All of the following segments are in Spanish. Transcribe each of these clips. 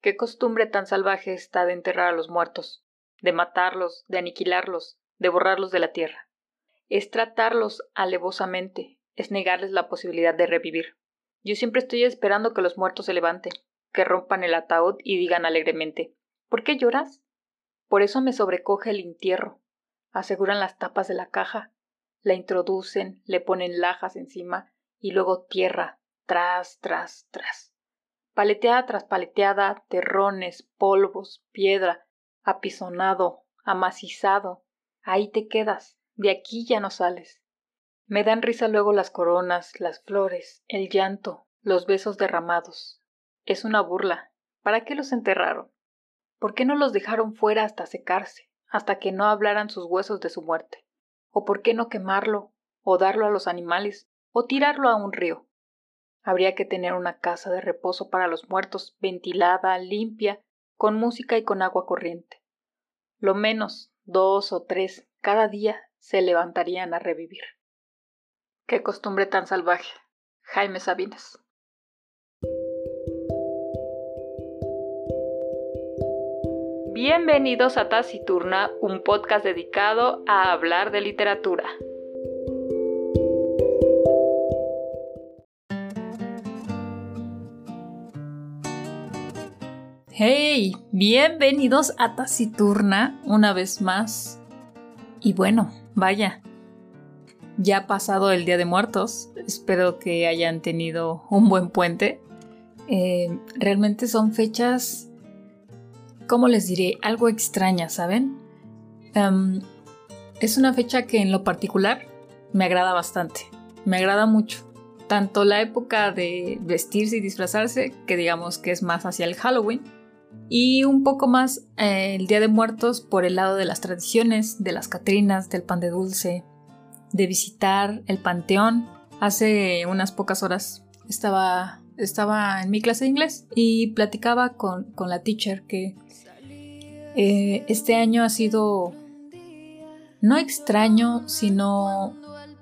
Qué costumbre tan salvaje está de enterrar a los muertos, de matarlos, de aniquilarlos, de borrarlos de la tierra. Es tratarlos alevosamente, es negarles la posibilidad de revivir. Yo siempre estoy esperando que los muertos se levanten, que rompan el ataúd y digan alegremente ¿Por qué lloras? Por eso me sobrecoge el entierro. Aseguran las tapas de la caja, la introducen, le ponen lajas encima y luego tierra, tras, tras, tras. Paleteada tras paleteada, terrones, polvos, piedra, apisonado, amacizado. Ahí te quedas, de aquí ya no sales. Me dan risa luego las coronas, las flores, el llanto, los besos derramados. Es una burla. ¿Para qué los enterraron? ¿Por qué no los dejaron fuera hasta secarse, hasta que no hablaran sus huesos de su muerte? ¿O por qué no quemarlo, o darlo a los animales, o tirarlo a un río? Habría que tener una casa de reposo para los muertos, ventilada, limpia, con música y con agua corriente. Lo menos dos o tres cada día se levantarían a revivir. Qué costumbre tan salvaje. Jaime Sabines. Bienvenidos a Taciturna, un podcast dedicado a hablar de literatura. Hey, bienvenidos a Taciturna una vez más. Y bueno, vaya, ya ha pasado el Día de Muertos, espero que hayan tenido un buen puente. Eh, realmente son fechas ¿cómo les diré? Algo extraña, ¿saben? es una fecha que en lo particular me agrada bastante. Me agrada mucho. Tanto la época de vestirse y disfrazarse, que digamos que es más hacia el Halloween, y un poco más eh, el Día de Muertos por el lado de las tradiciones, de las Catrinas, del pan de dulce, de visitar el panteón. Hace unas pocas horas estaba, estaba en mi clase de inglés y platicaba con, con la teacher que eh, este año ha sido no extraño, sino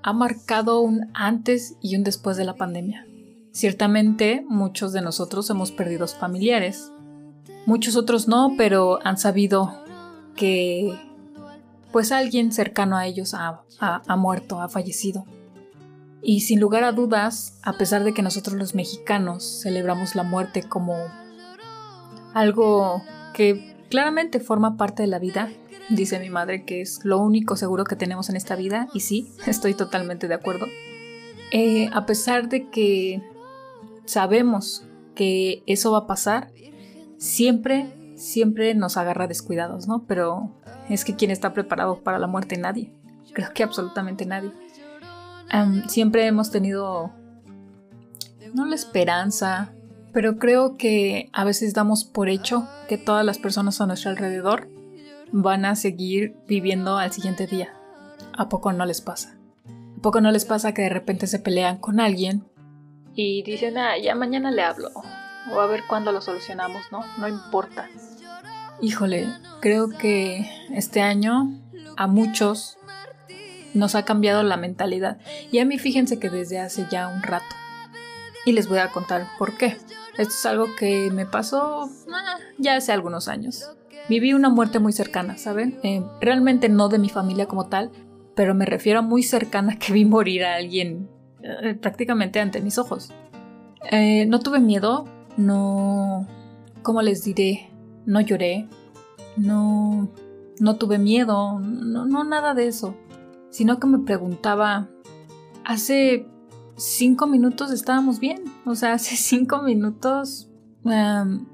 ha marcado un antes y un después de la pandemia. Ciertamente muchos de nosotros hemos perdido familiares, muchos otros no, pero han sabido que pues alguien cercano a ellos ha, ha muerto, ha fallecido. Y sin lugar a dudas, a pesar de que nosotros los mexicanos celebramos la muerte como algo que Claramente forma parte de la vida, dice mi madre que es lo único seguro que tenemos en esta vida, y sí, estoy totalmente de acuerdo. Eh, a pesar de que sabemos que eso va a pasar, siempre, siempre nos agarra descuidados, ¿no? Pero es que quien está preparado para la muerte, nadie. Creo que absolutamente nadie. siempre hemos tenido, no la esperanza, pero creo que a veces damos por hecho que todas las personas a nuestro alrededor van a seguir viviendo al siguiente día. ¿A poco no les pasa? ¿A poco no les pasa que de repente se pelean con alguien y dicen, ah, ya mañana le hablo? O a ver cuándo lo solucionamos, ¿no? No importa. Híjole, creo que este año a muchos nos ha cambiado la mentalidad. Y a mí fíjense que desde hace ya un rato. Y les voy a contar por qué. Esto es algo que me pasó ah, ya hace algunos años. Viví una muerte muy cercana, ¿saben? Eh, realmente no de mi familia como tal, pero me refiero a muy cercana que vi morir a alguien eh, prácticamente ante mis ojos. Eh, no tuve miedo, no... ¿Cómo les diré? No lloré, no... No tuve miedo, no, no nada de eso, sino que me preguntaba, hace cinco minutos estábamos bien. O sea, hace cinco minutos em,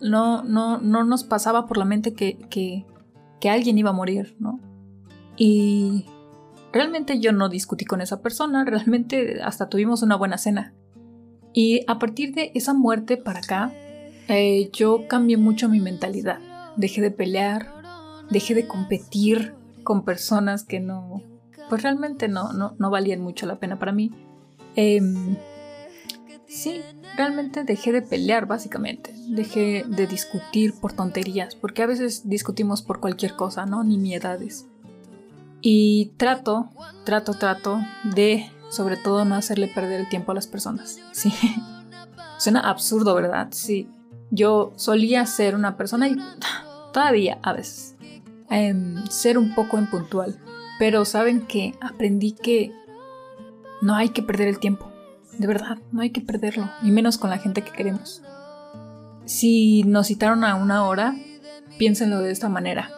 no, no, no nos pasaba por la mente que, que, que alguien iba a morir, ¿no? Y realmente yo no discutí con esa persona, realmente hasta tuvimos una buena cena. Y a partir de esa muerte para acá, eh, yo cambié mucho mi mentalidad. Dejé de pelear, dejé de competir con personas que no, pues realmente no, no, no valían mucho la pena para mí. Em, sí, realmente dejé de pelear básicamente, dejé de discutir por tonterías, porque a veces discutimos por cualquier cosa, ¿no? Ni miedades. Y trato, trato, trato de, sobre todo, no hacerle perder el tiempo a las personas. Sí. Suena absurdo, ¿verdad? Sí. Yo solía ser una persona y todavía a veces em, ser un poco impuntual. Pero saben que aprendí que no hay que perder el tiempo. De verdad, no hay que perderlo. Y menos con la gente que queremos. Si nos citaron a una hora, piénsenlo de esta manera.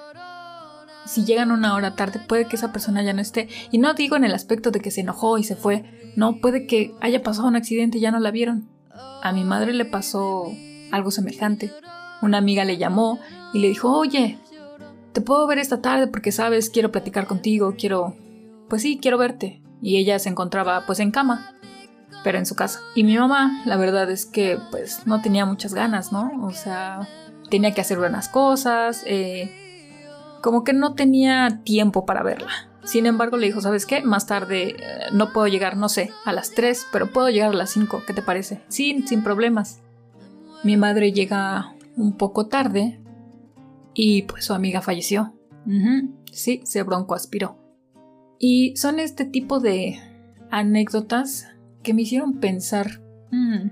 Si llegan una hora tarde, puede que esa persona ya no esté. Y no digo en el aspecto de que se enojó y se fue. No, puede que haya pasado un accidente y ya no la vieron. A mi madre le pasó algo semejante. Una amiga le llamó y le dijo, oye, te puedo ver esta tarde porque sabes, quiero platicar contigo, quiero... Pues sí, quiero verte. Y ella se encontraba pues en cama, pero en su casa. Y mi mamá, la verdad es que pues no tenía muchas ganas, ¿no? O sea, tenía que hacer buenas cosas, eh, como que no tenía tiempo para verla. Sin embargo, le dijo, ¿sabes qué? Más tarde eh, no puedo llegar, no sé, a las 3, pero puedo llegar a las 5, ¿qué te parece? Sí, sin problemas. Mi madre llega un poco tarde y pues su amiga falleció. Sí, se broncoaspiró. Y son este tipo de anécdotas que me hicieron pensar, mm,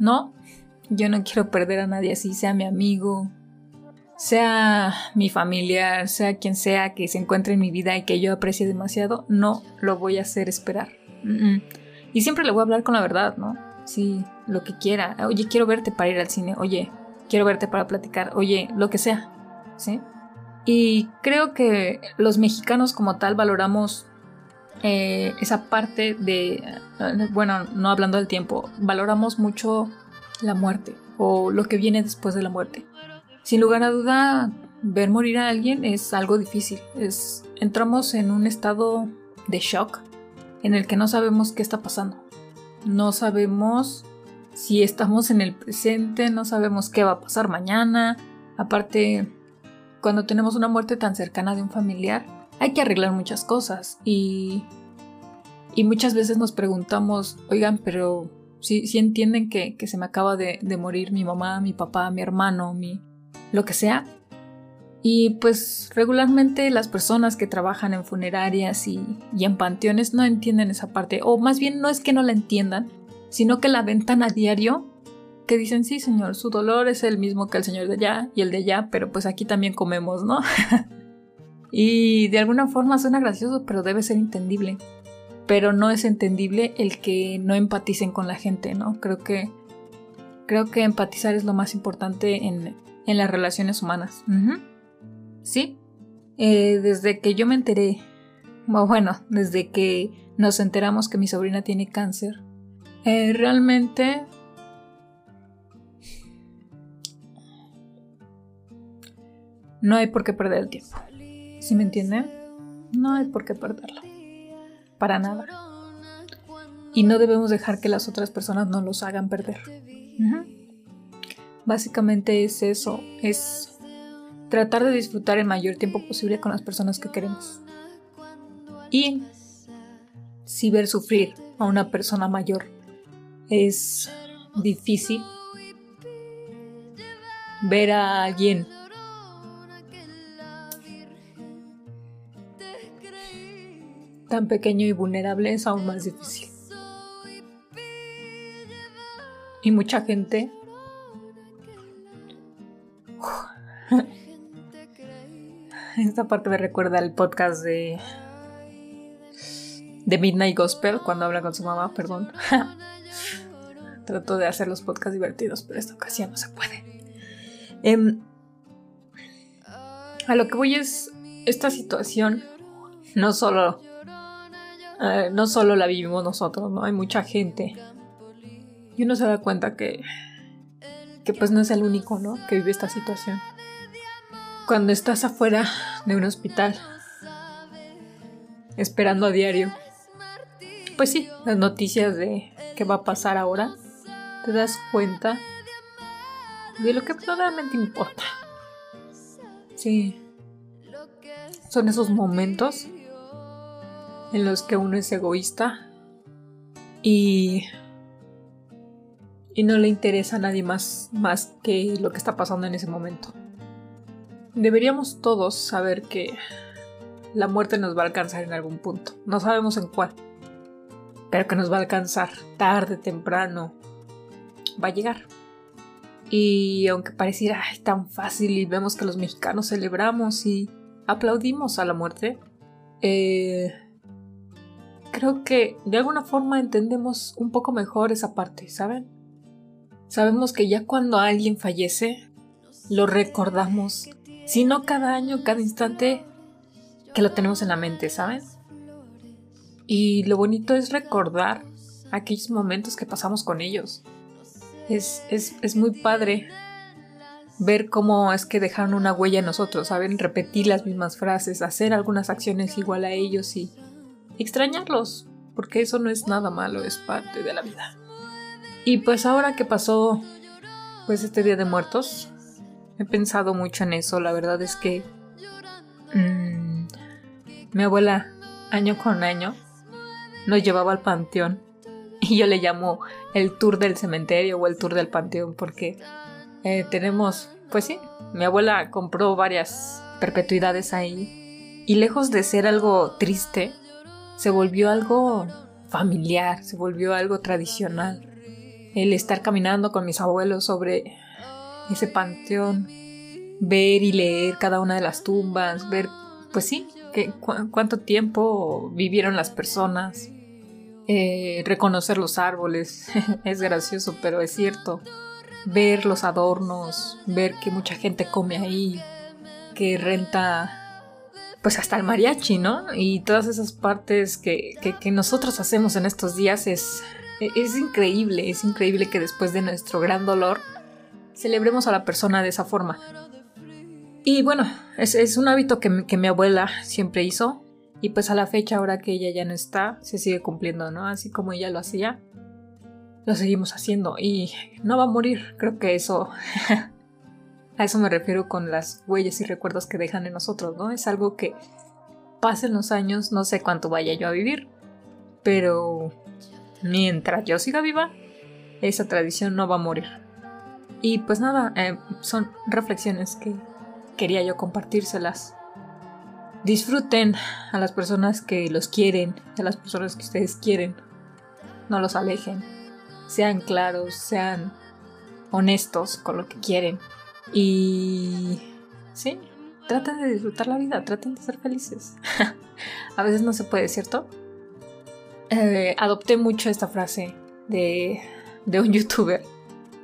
no, yo no quiero perder a nadie así, sea mi amigo, sea mi familiar, sea quien sea que se encuentre en mi vida y que yo aprecie demasiado, no lo voy a hacer esperar. Y siempre le voy a hablar con la verdad, ¿no? Sí, lo que quiera. Oye, quiero verte para ir al cine. Oye, quiero verte para platicar. Oye, lo que sea. ¿Sí? Y creo que los mexicanos como tal valoramos eh, esa parte de, bueno, no hablando del tiempo, valoramos mucho la muerte o lo que viene después de la muerte. Sin lugar a duda, ver morir a alguien es algo difícil. Es, entramos en un estado de shock en el que no sabemos qué está pasando. No sabemos si estamos en el presente, no sabemos qué va a pasar mañana. Aparte, cuando tenemos una muerte tan cercana de un familiar, hay que arreglar muchas cosas y, y muchas veces nos preguntamos, oigan, pero si, entienden que, que, se me acaba de, de morir mi mamá, mi papá, mi hermano, mi, lo que sea. Y pues regularmente las personas que trabajan en funerarias y, en panteones no entienden esa parte, o más bien no es que no la entiendan, sino que la ven tan a diario que dicen, sí señor, su dolor es el mismo que el señor de allá y el de allá, pero pues aquí también comemos, ¿no? y de alguna forma suena gracioso, pero debe ser entendible. Pero no es entendible el que no empaticen con la gente, ¿no? Creo que creo que empatizar es lo más importante en, en las relaciones humanas. Sí, eh, desde que yo me enteré, bueno, desde que nos enteramos que mi sobrina tiene cáncer, eh, realmente no hay por qué perder el tiempo. ¿Sí me entienden? No hay por qué perderlo. Para nada. Y no debemos dejar que las otras personas nos los hagan perder. Básicamente es eso, es tratar de disfrutar el mayor tiempo posible con las personas que queremos. Y si ver sufrir a una persona mayor es difícil, ver a alguien tan pequeño y vulnerable es aún más difícil. Y mucha gente Esta parte me recuerda al podcast de de Midnight Gospel cuando habla con su mamá, perdón. Trato de hacer los podcasts divertidos, pero esta ocasión no se puede. Em, a lo que voy es esta situación no solo eh, no solo la vivimos nosotros, no hay mucha gente y uno se da cuenta que que pues no es el único, ¿no? Que vive esta situación. Cuando estás afuera de un hospital, esperando a diario, pues sí, las noticias de qué va a pasar ahora, te das cuenta de lo que verdaderamente importa. Sí, son esos momentos en los que uno es egoísta y y no le interesa a nadie más más que lo que está pasando en ese momento. Deberíamos todos saber que la muerte nos va a alcanzar en algún punto. No sabemos en cuál. Pero que nos va a alcanzar tarde, temprano. Va a llegar. Y aunque pareciera tan fácil y vemos que los mexicanos celebramos y aplaudimos a la muerte, eh, creo que de alguna forma entendemos un poco mejor esa parte, ¿saben? Sabemos que ya cuando alguien fallece, lo recordamos, si no cada año, cada instante, que lo tenemos en la mente, ¿saben? Y lo bonito es recordar aquellos momentos que pasamos con ellos. Es, es, es muy padre ver cómo es que dejaron una huella en nosotros, ¿saben? Repetir las mismas frases, hacer algunas acciones igual a ellos y extrañarlos, porque eso no es nada malo, es parte de la vida. Y pues ahora que pasó pues este Día de Muertos, he pensado mucho en eso, la verdad es que mmm, mi abuela año con año nos llevaba al panteón y yo le llamo el tour del cementerio o el tour del panteón porque eh, tenemos, pues sí, mi abuela compró varias perpetuidades ahí y lejos de ser algo triste, se volvió algo familiar, se volvió algo tradicional. El estar caminando con mis abuelos sobre ese panteón, ver y leer cada una de las tumbas, ver, pues sí, que, cuánto tiempo vivieron las personas, eh, reconocer los árboles, es gracioso, pero es cierto, ver los adornos, ver que mucha gente come ahí, que renta pues hasta el mariachi, ¿no? Y todas esas partes que, que, nosotros hacemos en estos días es, es increíble, es increíble que después de nuestro gran dolor celebremos a la persona de esa forma. Y bueno, es, es un hábito que, que mi abuela siempre hizo y pues a la fecha, ahora que ella ya no está, se sigue cumpliendo, ¿no? Así como ella lo hacía, lo seguimos haciendo y no va a morir. Creo que eso... a eso me refiero con las huellas y recuerdos que dejan en nosotros, ¿no? Es algo que pasen los años, no sé cuánto vaya yo a vivir, pero mientras yo siga viva, esa tradición no va a morir. Y pues nada, eh, son reflexiones que quería yo compartírselas. Disfruten a las personas que los quieren, a las personas que ustedes quieren. No los alejen. Sean claros, sean honestos con lo que quieren. Y... Sí, traten de disfrutar la vida, traten de ser felices. a veces no se puede, ¿cierto? Eh, adopté mucho esta frase de, de un youtuber,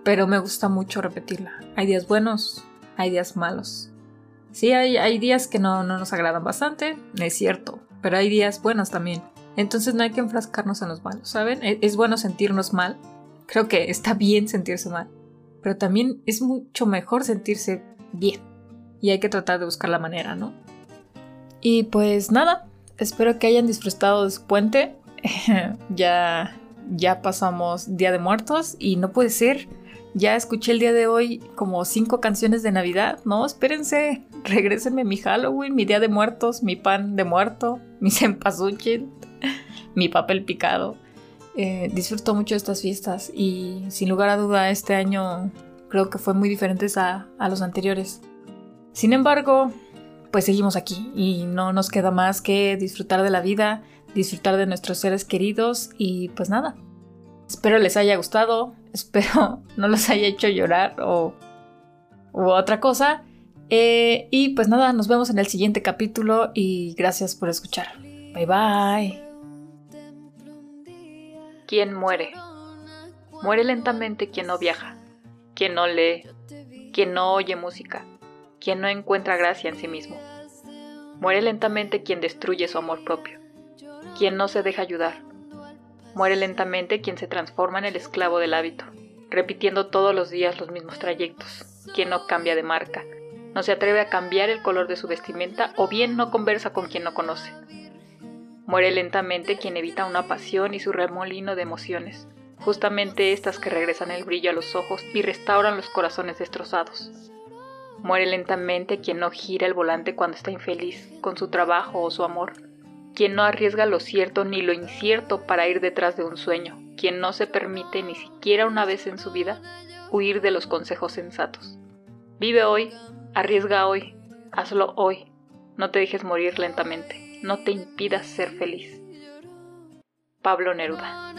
pero me gusta mucho repetirla. Hay días buenos, hay días malos. Sí, hay, hay días que no, no, nos agradan bastante, es cierto, pero hay días buenos también. Entonces no hay que enfrascarnos en los malos, ¿saben? Es, es bueno sentirnos mal. Creo que está bien sentirse mal, pero también es mucho mejor sentirse bien. Y hay que tratar de buscar la manera, ¿no? Y pues nada, espero que hayan disfrutado de su puente. ya, ya pasamos Día de Muertos y no puede ser ya escuché el día de hoy como cinco canciones de Navidad. No, espérense, regrésenme mi Halloween, mi Día de Muertos, mi pan de muerto, mi cempasúchil, mi papel picado. Eh, disfruto mucho estas fiestas y sin lugar a duda este año creo que fue muy diferente a, a los anteriores. Sin embargo, pues seguimos aquí y no nos queda más que disfrutar de la vida, disfrutar de nuestros seres queridos y pues nada. Espero les haya gustado, Espero no los haya hecho llorar o u otra cosa. Eh, y pues nada, nos vemos en el siguiente capítulo y gracias por escuchar. Bye bye. ¿Quién muere? Muere lentamente quien no viaja, quien no lee, quien no oye música, quien no encuentra gracia en sí mismo. Muere lentamente quien destruye su amor propio, quien no se deja ayudar, Muere lentamente quien se transforma en el esclavo del hábito, repitiendo todos los días los mismos trayectos, quien no cambia de marca, no se atreve a cambiar el color de su vestimenta o bien no conversa con quien no conoce. Muere lentamente quien evita una pasión y su remolino de emociones, justamente estas que regresan el brillo a los ojos y restauran los corazones destrozados. Muere lentamente quien no gira el volante cuando está infeliz con su trabajo o su amor, quien no arriesga lo cierto ni lo incierto para ir detrás de un sueño, quien no se permite ni siquiera una vez en su vida huir de los consejos sensatos. Vive hoy, arriesga hoy, hazlo hoy, no te dejes morir lentamente, no te impidas ser feliz. Pablo Neruda